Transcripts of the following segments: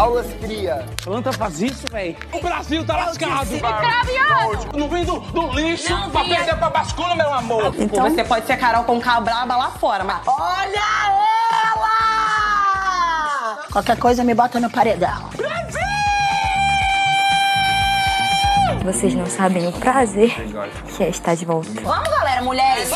Aulas cria. Planta faz isso, velho. O Brasil tá lascado. Microbiano! Não vem do, do lixo Não pra perder pra bascula, meu amor. Então... Você pode ser Carol com braba lá fora, mas Olha ela! Qualquer coisa me bota no paredão. Vocês não sabem o prazer que é estar de volta. Vamos, galera, mulheres.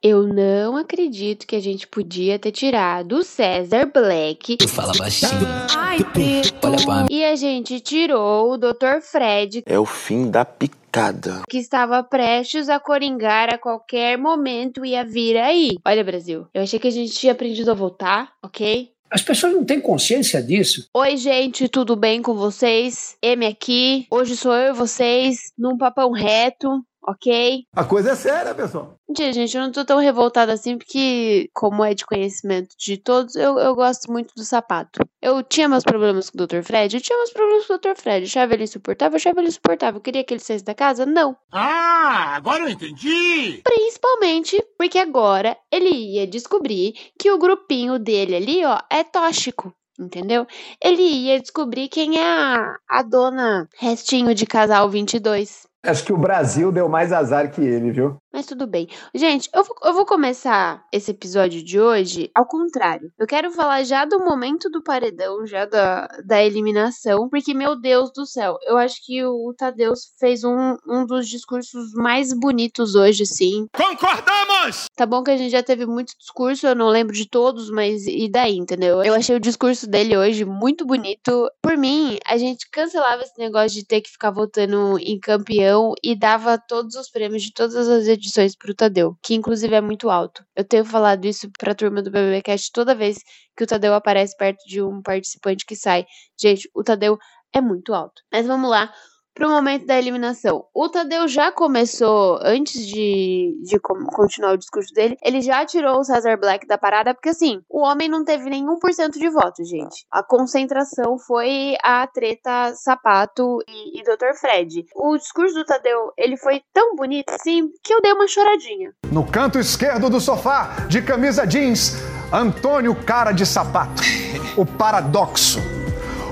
Eu não acredito que a gente podia ter tirado o César Black. Fala baixinho. Ai, Pedro. Olha pra mim. E a gente tirou o Dr. Fred, É o fim da picada. que estava prestes a coringar a qualquer momento ia vir aí. Olha, Brasil, eu achei que a gente tinha aprendido a voltar, ok? As pessoas não têm consciência disso. Oi, gente, tudo bem com vocês? M aqui. Hoje sou eu e vocês num papão reto, ok? A coisa é séria, pessoal. Mentira, gente, eu não tô tão revoltada assim, porque, como é de conhecimento de todos, eu, eu gosto muito do sapato. Eu tinha meus problemas com o Dr. Fred, eu tinha meus problemas com o Dr. Fred. Eu achava ele insuportável, eu achava ele insuportável. Eu queria que ele saísse da casa? Não. Ah, agora eu entendi. Principalmente porque agora ele ia descobrir que o grupinho dele ali, ó, é tóxico. Entendeu? Ele ia descobrir quem é a, a dona restinho de casal 22. Acho que o Brasil deu mais azar que ele, viu? Mas tudo bem. Gente, eu vou, eu vou começar esse episódio de hoje ao contrário. Eu quero falar já do momento do paredão, já da, da eliminação, porque, meu Deus do céu, eu acho que o Tadeus fez um, um dos discursos mais bonitos hoje, sim. Concordamos! Tá bom que a gente já teve muito discurso, eu não lembro de todos, mas e daí, entendeu? Eu achei o discurso dele hoje muito bonito. Por mim, a gente cancelava esse negócio de ter que ficar votando em campeão e dava todos os prêmios de todas as edições pro Tadeu, que inclusive é muito alto. Eu tenho falado isso pra turma do BBBcast toda vez que o Tadeu aparece perto de um participante que sai. Gente, o Tadeu é muito alto. Mas vamos lá pro momento da eliminação. O Tadeu já começou, antes de, de continuar o discurso dele, ele já tirou o Cesar Black da parada, porque assim, o homem não teve nenhum por cento de voto, gente. A concentração foi a treta Sapato e, e Dr. Fred. O discurso do Tadeu, ele foi tão bonito, assim, que eu dei uma choradinha. No canto esquerdo do sofá, de camisa jeans, Antônio Cara de Sapato. O paradoxo.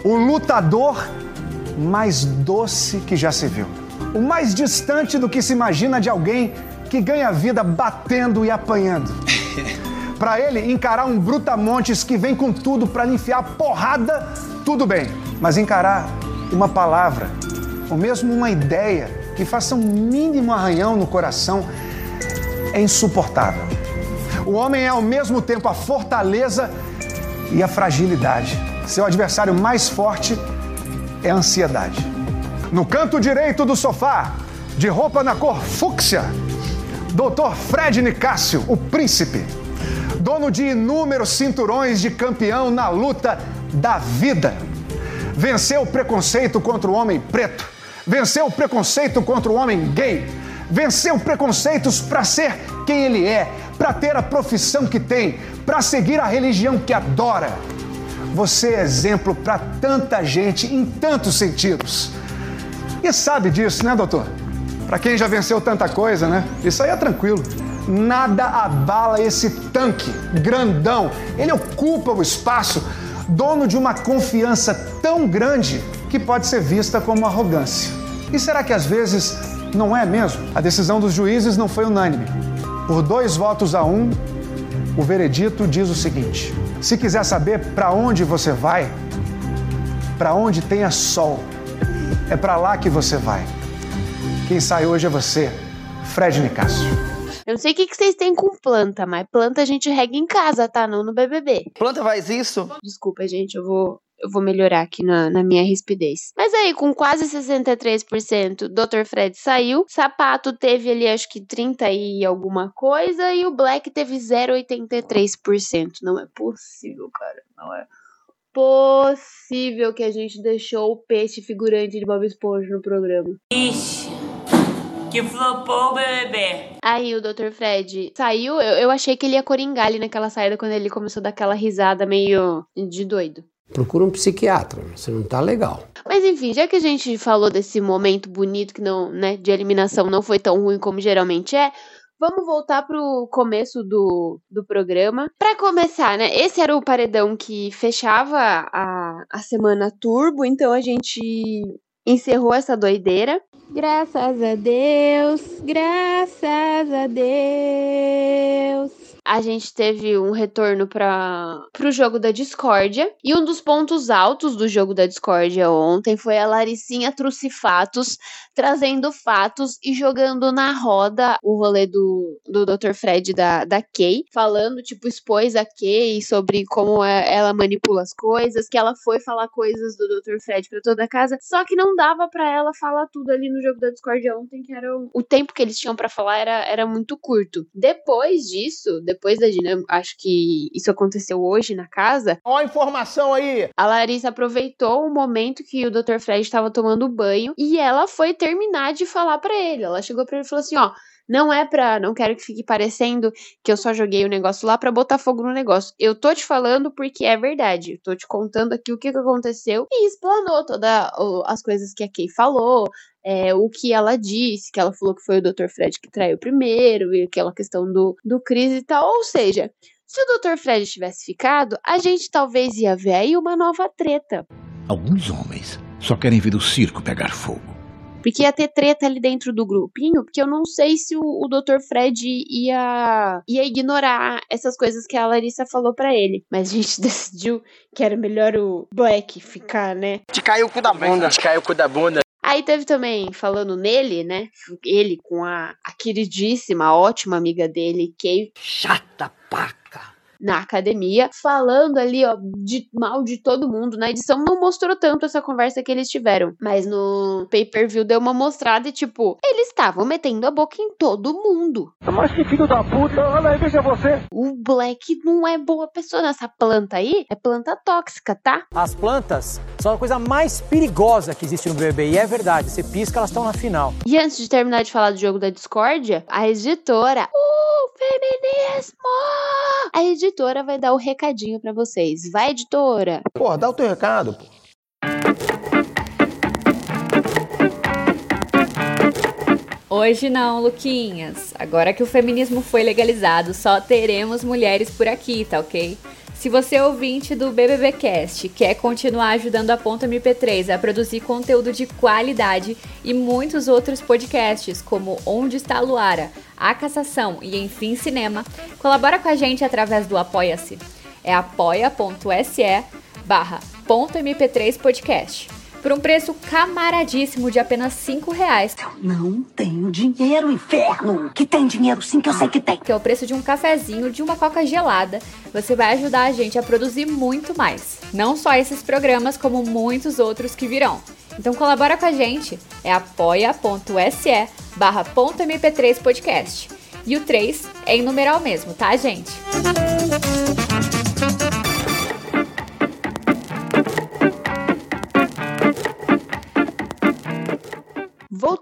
O lutador mais doce que já se viu. O mais distante do que se imagina de alguém que ganha vida batendo e apanhando. Pra ele, encarar um brutamontes que vem com tudo pra lhe enfiar porrada, tudo bem. Mas encarar uma palavra, ou mesmo uma ideia que faça um mínimo arranhão no coração, é insuportável. O homem é ao mesmo tempo a fortaleza e a fragilidade. Seu adversário mais forte é ansiedade. No canto direito do sofá, de roupa na cor fúcsia, Dr. Fred Nicásio, o príncipe, dono de inúmeros cinturões de campeão na luta da vida. Venceu o preconceito contra o homem preto, venceu o preconceito contra o homem gay, venceu preconceitos para ser quem ele é, para ter a profissão que tem, para seguir a religião que adora. Você é exemplo para tanta gente em tantos sentidos. E sabe disso, né, doutor? Para quem já venceu tanta coisa, né? Isso aí é tranquilo. Nada abala esse tanque grandão. Ele ocupa o espaço, dono de uma confiança tão grande que pode ser vista como arrogância. E será que às vezes não é mesmo? A decisão dos juízes não foi unânime. Por dois votos a um, o veredito diz o seguinte: se quiser saber para onde você vai, para onde tenha sol, é para lá que você vai. Quem sai hoje é você, Fred Nicásio. Eu não sei o que, que vocês têm com planta, mas planta a gente rega em casa, tá? Não no BBB. Planta faz isso? Desculpa, gente, eu vou, eu vou melhorar aqui na, na minha rispidez. Mas aí, com quase 63%, Dr. Fred saiu. Sapato teve ali, acho que 30 e alguma coisa. E o Black teve 0,83%. Não é possível, cara. Não é possível que a gente deixou o peixe figurante de Bob Esponja no programa. Ixi, que flopou o BBB. Aí o Dr. Fred saiu, eu, eu achei que ele ia coringar ali naquela saída quando ele começou a dar aquela risada meio de doido. Procura um psiquiatra, você não tá legal. Mas enfim, já que a gente falou desse momento bonito que não, né, de eliminação não foi tão ruim como geralmente é, vamos voltar pro começo do, do programa. Pra começar, né? Esse era o paredão que fechava a, a semana turbo, então a gente encerrou essa doideira. Graças a Deus, graças a Deus. A gente teve um retorno para o jogo da discórdia. E um dos pontos altos do jogo da discórdia ontem foi a Laricinha Trucifatos trazendo fatos e jogando na roda o rolê do, do Dr. Fred da, da Kay, falando, tipo, expôs a Kay sobre como é, ela manipula as coisas, que ela foi falar coisas do Dr. Fred para toda a casa, só que não dava para ela falar tudo ali no jogo da Discord ontem, que era o, o tempo que eles tinham para falar era, era muito curto. Depois disso, depois da dinâmica, acho que isso aconteceu hoje na casa. Ó a informação aí! A Larissa aproveitou o momento que o Dr. Fred estava tomando banho e ela foi terminar de falar para ele. Ela chegou para ele e falou assim: ó. Não é pra. Não quero que fique parecendo que eu só joguei o negócio lá pra botar fogo no negócio. Eu tô te falando porque é verdade. Eu tô te contando aqui o que, que aconteceu e explanou todas as coisas que a Kay falou, é, o que ela disse, que ela falou que foi o Dr. Fred que traiu primeiro, e aquela questão do, do Chris e tal. Ou seja, se o Dr. Fred tivesse ficado, a gente talvez ia ver aí uma nova treta. Alguns homens só querem ver o circo pegar fogo. Porque ia ter treta ali dentro do grupinho, porque eu não sei se o, o Dr. Fred ia, ia ignorar essas coisas que a Larissa falou para ele. Mas a gente decidiu que era melhor o Black ficar, né? Te caiu o cu da bunda. Te caiu o cu da bunda. Aí teve também, falando nele, né? Ele com a, a queridíssima, ótima amiga dele, Kay. Chata paca na academia, falando ali, ó, de mal de todo mundo. Na edição não mostrou tanto essa conversa que eles tiveram, mas no pay-per-view deu uma mostrada e, tipo, eles estavam metendo a boca em todo mundo. Mas que filho da puta, olha aí, veja você. O Black não é boa pessoa nessa planta aí, é planta tóxica, tá? As plantas são a coisa mais perigosa que existe no BBB, e é verdade, você pisca, elas estão na final. E antes de terminar de falar do jogo da discórdia, a editora, o feminismo! A editora vai dar o recadinho para vocês. Vai, editora! Pô, dá o teu recado, pô. Hoje não, Luquinhas. Agora que o feminismo foi legalizado, só teremos mulheres por aqui, tá ok? Se você é ouvinte do BBBcast quer continuar ajudando a Ponta MP3 a produzir conteúdo de qualidade e muitos outros podcasts, como Onde está a Luara, A Cassação e Enfim Cinema, colabora com a gente através do Apoia-se. É apoia.se barra MP3 Podcast por um preço camaradíssimo de apenas 5 reais. Eu não tenho dinheiro, inferno! Que tem dinheiro sim, que eu sei que tem. Que é o preço de um cafezinho, de uma coca gelada. Você vai ajudar a gente a produzir muito mais. Não só esses programas, como muitos outros que virão. Então colabora com a gente. É apoia.se barra MP3 podcast. E o 3 é em numeral mesmo, tá, gente?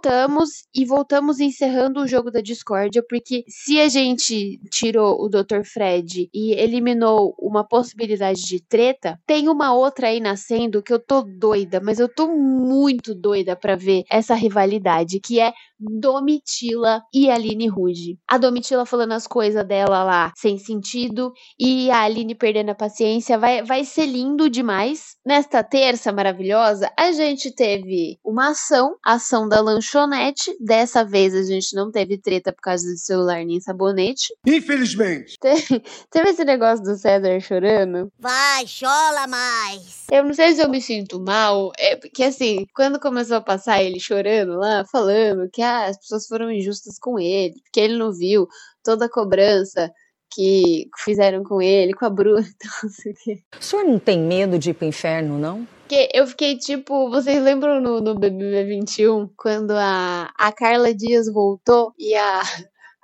Voltamos e voltamos encerrando o jogo da discórdia, porque se a gente tirou o Dr. Fred e eliminou uma possibilidade de treta, tem uma outra aí nascendo que eu tô doida, mas eu tô muito doida para ver essa rivalidade, que é Domitila e Aline Ruge. A Domitila falando as coisas dela lá sem sentido e a Aline perdendo a paciência. Vai, vai ser lindo demais. Nesta terça maravilhosa, a gente teve uma ação, a ação da lanchonete. Dessa vez a gente não teve treta por causa do celular nem sabonete. Infelizmente. Teve, teve esse negócio do César chorando. Vai, chola mais. Eu não sei se eu me sinto mal, é porque assim, quando começou a passar ele chorando lá, falando que ah, as pessoas foram injustas com ele, porque ele não viu toda a cobrança que fizeram com ele, com a Bruna, então não sei o quê. O senhor não tem medo de ir pro inferno, não? Porque eu fiquei tipo, vocês lembram no, no BBB 21, quando a, a Carla Dias voltou e a,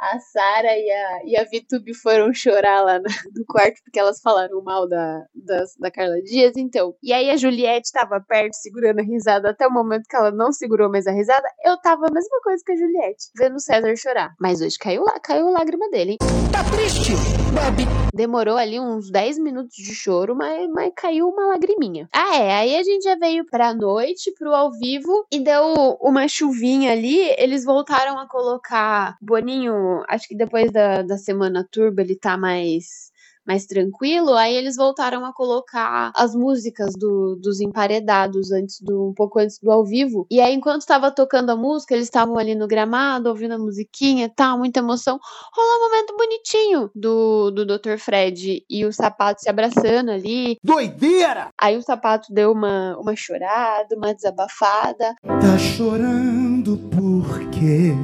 a Sara e a, e a Vitube foram chorar lá no, quarto porque elas falaram mal da, da, da Carla Dias, então. E aí a Juliette tava perto, segurando a risada até o momento que ela não segurou mais a risada. Eu tava a mesma coisa que a Juliette, vendo o César chorar. Mas hoje caiu lá, caiu a lágrima dele, hein? Tá triste, Demorou ali uns 10 minutos de choro, mas, mas caiu uma lagriminha. Ah, é. Aí a gente já veio pra noite, pro ao vivo, e deu uma chuvinha ali. Eles voltaram a colocar Boninho. Acho que depois da, da semana turba ele tá mais mais tranquilo, aí eles voltaram a colocar as músicas do, dos emparedados antes do um pouco antes do ao vivo. E aí enquanto estava tocando a música, eles estavam ali no gramado, ouvindo a musiquinha, tal, muita emoção. Rolou um momento bonitinho do do Dr. Fred e o sapato se abraçando ali. Doideira! Aí o sapato deu uma uma chorada, uma desabafada. Tá chorando por quê?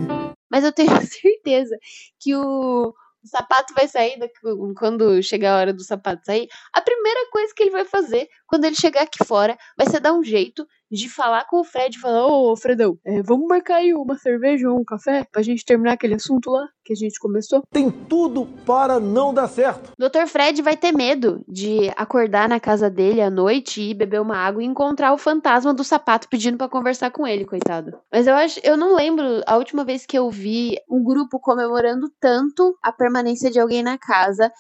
Mas eu tenho certeza que o o sapato vai sair daqui, quando chegar a hora do sapato sair. A primeira coisa que ele vai fazer quando ele chegar aqui fora vai ser dar um jeito de falar com o Fred e falar: Ô, Fredão, é, vamos marcar aí uma cerveja ou um café pra gente terminar aquele assunto lá que a gente começou? Tem tudo para não dar certo. Dr. Fred vai ter medo de acordar na casa dele à noite e beber uma água e encontrar o fantasma do sapato pedindo para conversar com ele, coitado. Mas eu acho, eu não lembro a última vez que eu vi um grupo comemorando tanto a permanência de alguém na casa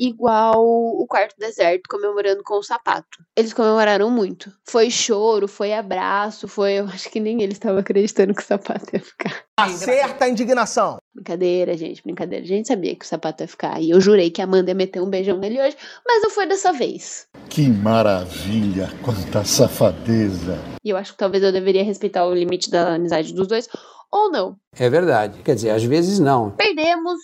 igual o quarto deserto comemorando com o sapato. Eles comemoraram muito. Foi choro, foi abraço, foi. Eu acho que nem eles estavam acreditando que o sapato ia ficar. Acerta a indignação. Brincadeira, gente, brincadeira. A gente sabia que o sapato ia ficar. E eu jurei que a Amanda ia meter um beijão nele hoje, mas não foi dessa vez. Que maravilha, quanta safadeza. E eu acho que talvez eu deveria respeitar o limite da amizade dos dois, ou não. É verdade. Quer dizer, às vezes não. Perdemos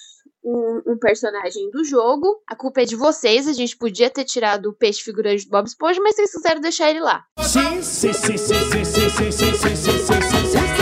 um, um, personagem do jogo. A culpa é de vocês. A gente podia ter tirado o peixe figurante do Bob Esponja, mas vocês quiseram deixar ele lá. Sim, sim, sim, sim, sim, sim, sim, sim, sim, sim, sim, sim,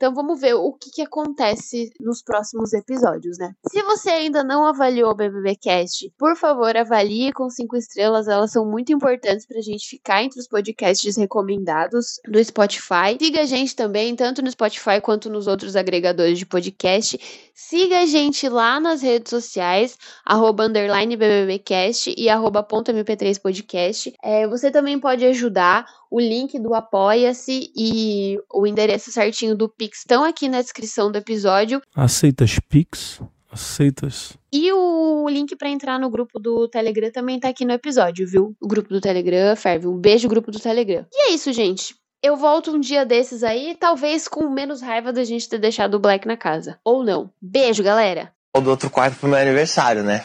Então vamos ver o que, que acontece nos próximos episódios, né? Se você ainda não avaliou o BBBcast, por favor, avalie com cinco estrelas. Elas são muito importantes pra gente ficar entre os podcasts recomendados do Spotify. Siga a gente também, tanto no Spotify quanto nos outros agregadores de podcast. Siga a gente lá nas redes sociais, arroba underline BBBcast e arroba ponto mp3podcast. É, você também pode ajudar o link do Apoia-se e o endereço certinho do Pix estão aqui na descrição do episódio. Aceitas Pix? Aceitas? E o link para entrar no grupo do Telegram também tá aqui no episódio, viu? O grupo do Telegram, ferve. Um beijo, grupo do Telegram. E é isso, gente. Eu volto um dia desses aí, talvez com menos raiva da gente ter deixado o Black na casa. Ou não. Beijo, galera. O do outro quarto pro meu aniversário, né?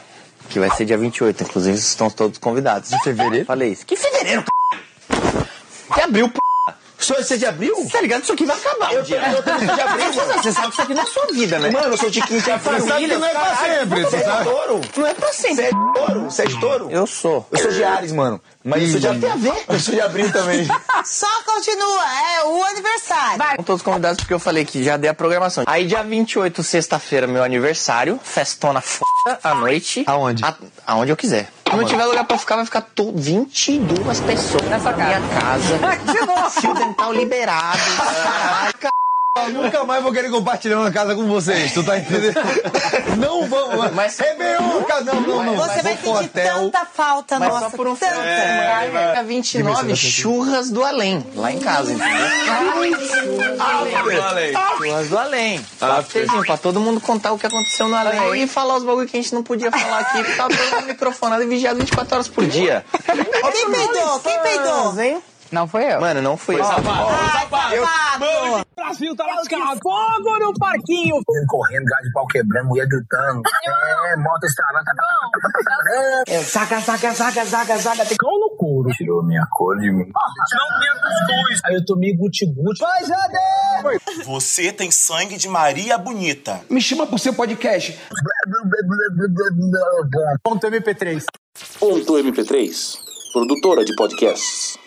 Que vai ser dia 28. Inclusive, estão todos convidados. De fevereiro? Falei isso. Que fevereiro, p... Que abril, p... Só esse de abril? Tá ligado? Isso aqui vai acabar. Eu tô eu tô de abril. Você sabe que isso aqui não é sua vida, né? Mano, eu sou de família. Você sabe que não é pra sempre, você sabe? touro. Não é pra sempre. Você é de touro? Você é de touro? Eu sou. Eu sou de Ares, mano. Mas isso já tem a ver. Eu sou de abril também. Só continua, é o aniversário. Vai. Estão todos convidados porque eu falei que já dei a programação. Aí dia 28, sexta-feira, meu aniversário. Festona f à noite. Aonde? A, aonde eu quiser. Se não tiver lugar pra ficar, vai ficar to 22 pessoas Nessa na minha casa. Fio dental liberado. Eu nunca mais vou querer compartilhar uma casa com vocês, tu tá entendendo? Não vamos, Mas- Réveillon, ca- não, não, não. Você vai sentir hotel. tanta falta, Mas nossa. só por um tanta. é, Dia 29, churras do além. Lá em casa, entendeu? Churras do além. Afterzinho, pra todo mundo contar o que aconteceu no além e falar os bagulho que a gente não podia falar aqui, porque tava todo mundo microfonado e vigiado 24 horas por dia. Quem peidou? Quem peidou? hein? Não foi eu. Mano, não foi isso. Safado. Brasil tá lascado. Fogo no parquinho. correndo, gás de pau quebrando, mulher gritando. É, moto estralando. É, saca, saca, saca, saca, saca. Tem cão no couro. Tirou minha cor de mim. Não tinha cuscuz. Aí eu tomei guti-guti. Vai, Jade! Você tem sangue de Maria Bonita. Me chama pro seu podcast. Ponto MP3. Ponto MP3, produtora de podcasts.